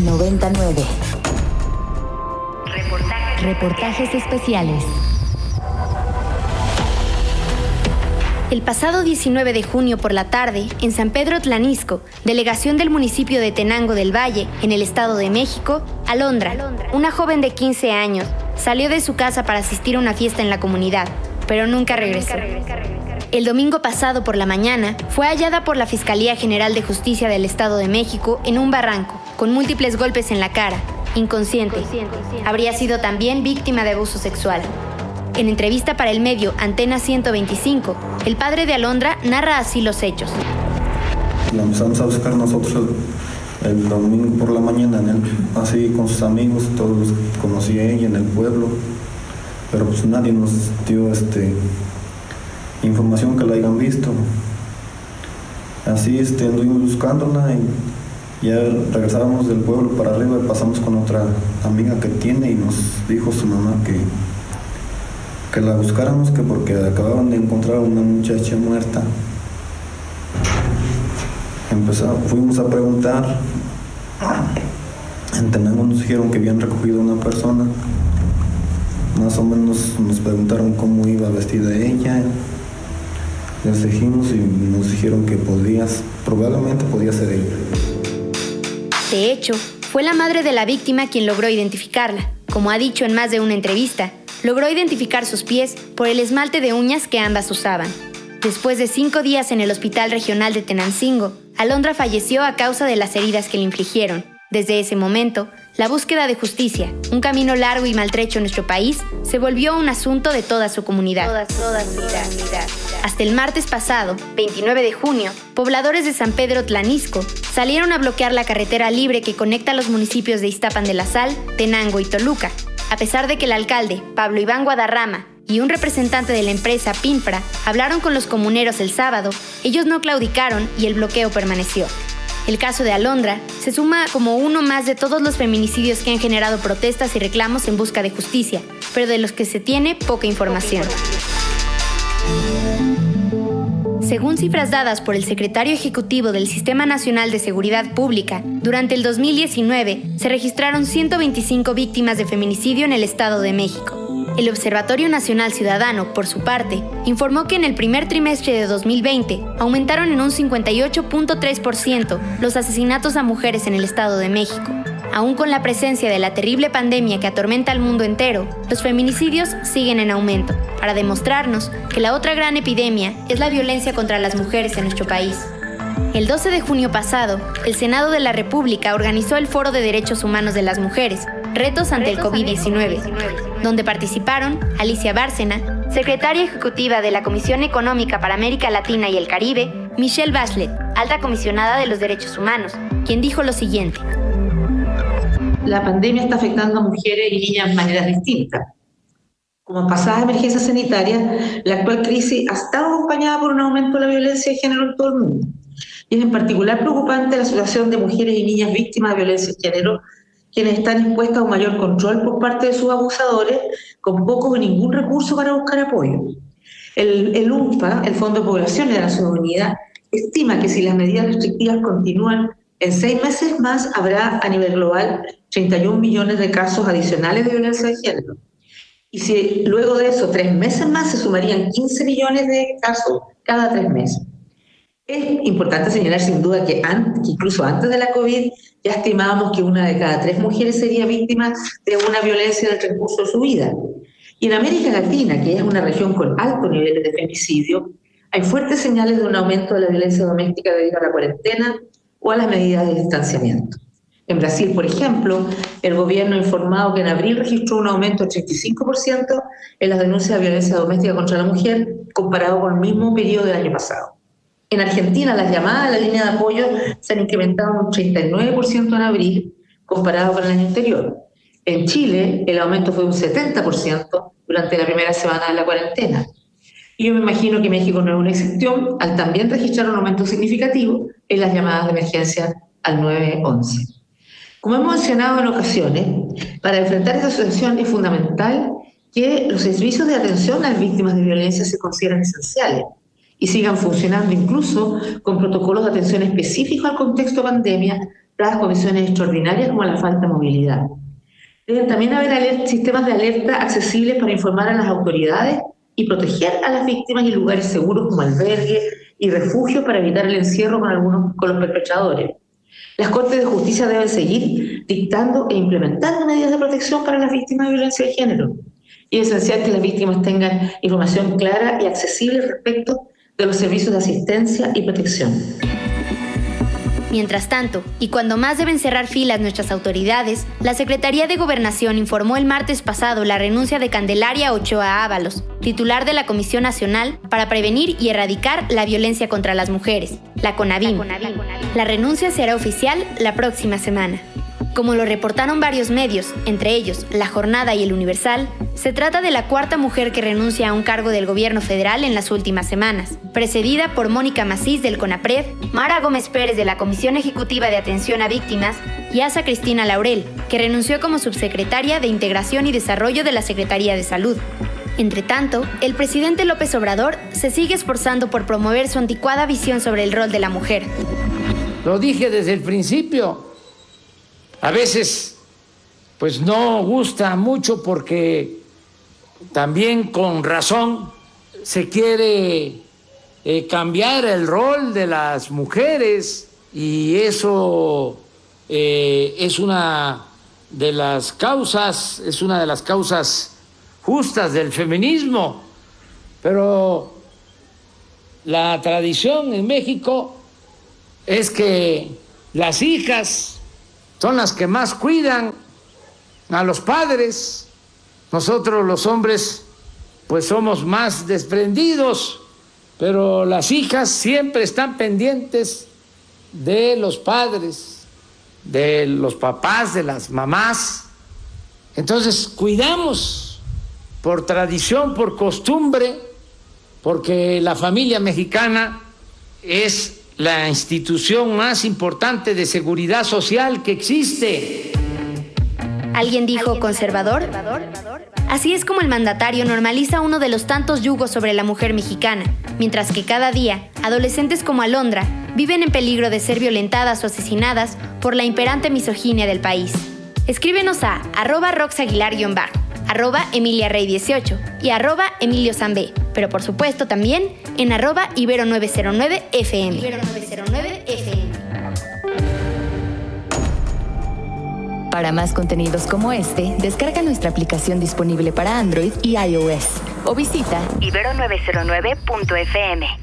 99. Reportajes, especiales. El pasado 19 de junio por la tarde, en San Pedro Tlanisco, delegación del municipio de Tenango del Valle, en el Estado de México, Alondra, una joven de 15 años, salió de su casa para asistir a una fiesta en la comunidad, pero nunca regresó. El domingo pasado por la mañana fue hallada por la Fiscalía General de Justicia del Estado de México en un barranco, con múltiples golpes en la cara, inconsciente. Habría sido también víctima de abuso sexual. En entrevista para el medio Antena 125, el padre de Alondra narra así los hechos. La empezamos a buscar nosotros el domingo por la mañana, así con sus amigos, todos conocí a ella en el pueblo, pero pues nadie nos dio este información que la hayan visto. Así este, anduvimos buscándola y ya regresábamos del pueblo para arriba y pasamos con otra amiga que tiene y nos dijo su mamá que, que la buscáramos que porque acababan de encontrar una muchacha muerta. Empezamos, fuimos a preguntar, en nos dijeron que habían recogido una persona, más o menos nos preguntaron cómo iba vestida ella, les dijimos y nos dijeron que podías, probablemente podía ser ella. De hecho, fue la madre de la víctima quien logró identificarla. Como ha dicho en más de una entrevista, logró identificar sus pies por el esmalte de uñas que ambas usaban. Después de cinco días en el Hospital Regional de Tenancingo, Alondra falleció a causa de las heridas que le infligieron. Desde ese momento, la búsqueda de justicia, un camino largo y maltrecho en nuestro país, se volvió un asunto de toda su comunidad. Hasta el martes pasado, 29 de junio, pobladores de San Pedro Tlanisco salieron a bloquear la carretera libre que conecta los municipios de Iztapan de la Sal, Tenango y Toluca, a pesar de que el alcalde, Pablo Iván Guadarrama, y un representante de la empresa Pinfra hablaron con los comuneros el sábado, ellos no claudicaron y el bloqueo permaneció. El caso de Alondra se suma como uno más de todos los feminicidios que han generado protestas y reclamos en busca de justicia, pero de los que se tiene poca información. Según cifras dadas por el secretario ejecutivo del Sistema Nacional de Seguridad Pública, durante el 2019 se registraron 125 víctimas de feminicidio en el Estado de México. El Observatorio Nacional Ciudadano, por su parte, informó que en el primer trimestre de 2020 aumentaron en un 58.3% los asesinatos a mujeres en el Estado de México, Aún con la presencia de la terrible pandemia que atormenta al mundo entero, los feminicidios siguen en aumento, para demostrarnos que la otra gran epidemia es la violencia contra las mujeres en nuestro país. El 12 de junio pasado, el Senado de la República organizó el Foro de Derechos Humanos de las Mujeres, Retos ante el COVID-19, donde participaron Alicia Bárcena, secretaria ejecutiva de la Comisión Económica para América Latina y el Caribe, Michelle Bachelet, alta comisionada de los derechos humanos, quien dijo lo siguiente la pandemia está afectando a mujeres y niñas de maneras distintas. Como pasadas emergencias sanitarias, la actual crisis ha estado acompañada por un aumento de la violencia de género en todo el mundo. Y es en particular preocupante la situación de mujeres y niñas víctimas de violencia de género, quienes están expuestas a un mayor control por parte de sus abusadores, con poco o ningún recurso para buscar apoyo. El, el UNFA, el Fondo de Población de Naciones Unidas, estima que si las medidas restrictivas continúan en seis meses más habrá a nivel global 31 millones de casos adicionales de violencia de género. Y si luego de eso, tres meses más, se sumarían 15 millones de casos cada tres meses. Es importante señalar sin duda que, incluso antes de la COVID ya estimábamos que una de cada tres mujeres sería víctima de una violencia en el transcurso de su vida. Y en América Latina, que es una región con altos niveles de femicidio, hay fuertes señales de un aumento de la violencia doméstica debido a la cuarentena o a las medidas de distanciamiento. En Brasil, por ejemplo, el gobierno ha informado que en abril registró un aumento del 35% en las denuncias de violencia doméstica contra la mujer comparado con el mismo periodo del año pasado. En Argentina, las llamadas a la línea de apoyo se han incrementado un 39% en abril comparado con el año anterior. En Chile, el aumento fue un 70% durante la primera semana de la cuarentena. Y yo me imagino que México no es una excepción al también registrar un aumento significativo en las llamadas de emergencia al 911. Como hemos mencionado en ocasiones, para enfrentar esta situación es fundamental que los servicios de atención a las víctimas de violencia se consideren esenciales y sigan funcionando incluso con protocolos de atención específicos al contexto pandemia dadas condiciones extraordinarias como la falta de movilidad. Deben también haber sistemas de alerta accesibles para informar a las autoridades y proteger a las víctimas en lugares seguros como albergues y refugios para evitar el encierro con algunos con los perpetradores. Las Cortes de Justicia deben seguir dictando e implementando medidas de protección para las víctimas de violencia de género. Y es esencial que las víctimas tengan información clara y accesible respecto de los servicios de asistencia y protección. Mientras tanto, y cuando más deben cerrar filas nuestras autoridades, la Secretaría de Gobernación informó el martes pasado la renuncia de Candelaria Ochoa Ábalos, titular de la Comisión Nacional para Prevenir y Erradicar la Violencia contra las Mujeres, la CONAVIM. La renuncia será oficial la próxima semana. Como lo reportaron varios medios, entre ellos La Jornada y El Universal, se trata de la cuarta mujer que renuncia a un cargo del gobierno federal en las últimas semanas, precedida por Mónica Macís del CONAPRED, Mara Gómez Pérez de la Comisión Ejecutiva de Atención a Víctimas y Asa Cristina Laurel, que renunció como subsecretaria de Integración y Desarrollo de la Secretaría de Salud. Entre tanto, el presidente López Obrador se sigue esforzando por promover su anticuada visión sobre el rol de la mujer. Lo dije desde el principio, a veces pues no gusta mucho porque también con razón se quiere eh, cambiar el rol de las mujeres y eso eh, es una de las causas, es una de las causas justas del feminismo, pero la tradición en México es que las hijas son las que más cuidan a los padres. Nosotros los hombres pues somos más desprendidos, pero las hijas siempre están pendientes de los padres, de los papás, de las mamás. Entonces cuidamos por tradición, por costumbre, porque la familia mexicana es la institución más importante de seguridad social que existe. ¿Alguien dijo conservador? Así es como el mandatario normaliza uno de los tantos yugos sobre la mujer mexicana, mientras que cada día, adolescentes como Alondra viven en peligro de ser violentadas o asesinadas por la imperante misoginia del país. Escríbenos a arroba roxaguilar-bar, arroba emiliarey18 y arroba emilio pero por supuesto también en arroba ibero909fm. Ibero909fm. Para más contenidos como este, descarga nuestra aplicación disponible para Android y iOS o visita ibero909.fm.